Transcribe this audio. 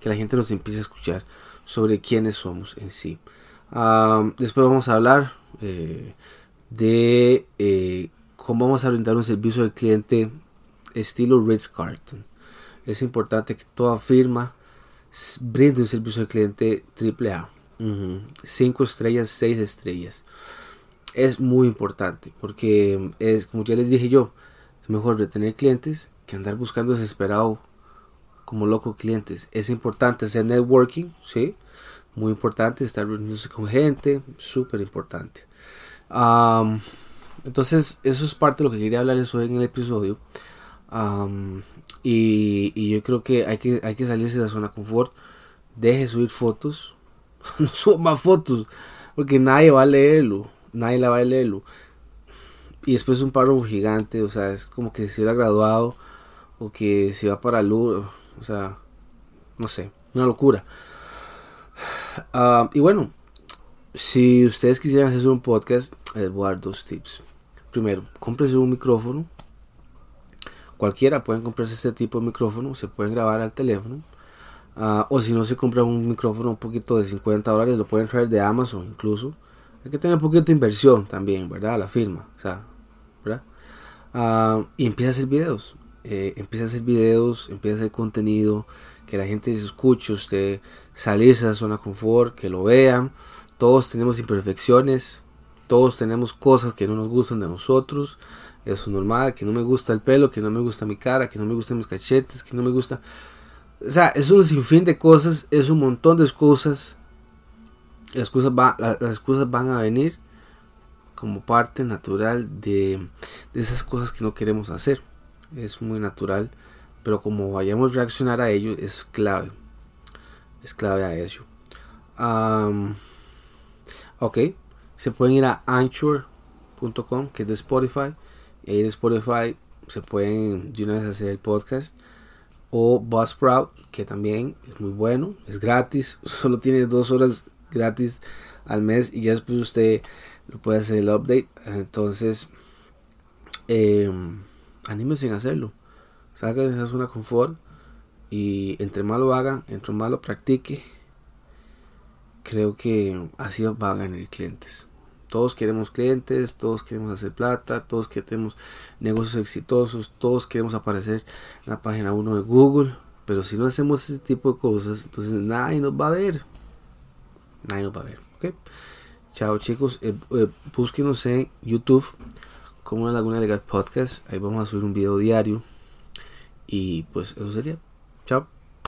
que la gente nos empiece a escuchar sobre quiénes somos en sí. después vamos a hablar eh, de eh, cómo vamos a brindar un servicio al cliente estilo Ritz Carlton. Es importante que toda firma brinde un servicio al cliente AAA. 5 estrellas, 6 estrellas. Es muy importante porque es como ya les dije yo, es mejor retener clientes que andar buscando desesperado como loco clientes. Es importante hacer networking, ¿sí? Muy importante estar reuniéndose con gente, súper importante. entonces, eso es parte de lo que quería hablarles hoy en el episodio. y, yo creo que hay, que hay que salirse de la zona de confort. Deje subir fotos. no suba más fotos. Porque nadie va a leerlo. Nadie la va a leerlo. Y después un párrafo gigante. O sea, es como que si hubiera graduado. O que se va para luz. O sea, no sé. Una locura. y bueno, si ustedes quisieran hacer un podcast, les voy a dar dos tips. Primero, cómprese un micrófono Cualquiera pueden comprarse este tipo de micrófono, se pueden grabar al teléfono. Ah, o si no se compra un micrófono un poquito de 50 dólares, lo pueden traer de Amazon incluso. Hay que tener un poquito de inversión también, ¿verdad? La firma, o sea, ¿verdad? Ah, y empieza a hacer videos. Eh, empieza a hacer videos, empieza a hacer contenido, que la gente se escuche, usted salirse de la zona de confort, que lo vean. Todos tenemos imperfecciones, todos tenemos cosas que no nos gustan de nosotros. Eso es normal, que no me gusta el pelo, que no me gusta mi cara, que no me gustan mis cachetes, que no me gusta... O sea, es un sinfín de cosas, es un montón de excusas. Las cosas, las excusas van a venir como parte natural de esas cosas que no queremos hacer. Es muy natural, pero como vayamos a reaccionar a ello es clave. Es clave a ello. ok, se pueden ir a anchor.com, que es de Spotify y ahí en Spotify se pueden de una vez hacer el podcast. O Buzzsprout, que también es muy bueno, es gratis, solo tiene dos horas gratis al mes y ya después usted lo puede hacer el update. Entonces, eh, anímense en hacerlo. Salgan de esa zona confort y entre más lo hagan, entre más lo practique, creo que así van a ganar clientes. Todos queremos clientes, todos queremos hacer plata, todos queremos negocios exitosos, todos queremos aparecer en la página 1 de Google. Pero si no hacemos ese tipo de cosas, entonces nadie nos va a ver. Nadie nos va a ver. ¿okay? Chao chicos, eh, eh, búsquenos en YouTube como la Laguna Legal Podcast. Ahí vamos a subir un video diario. Y pues eso sería.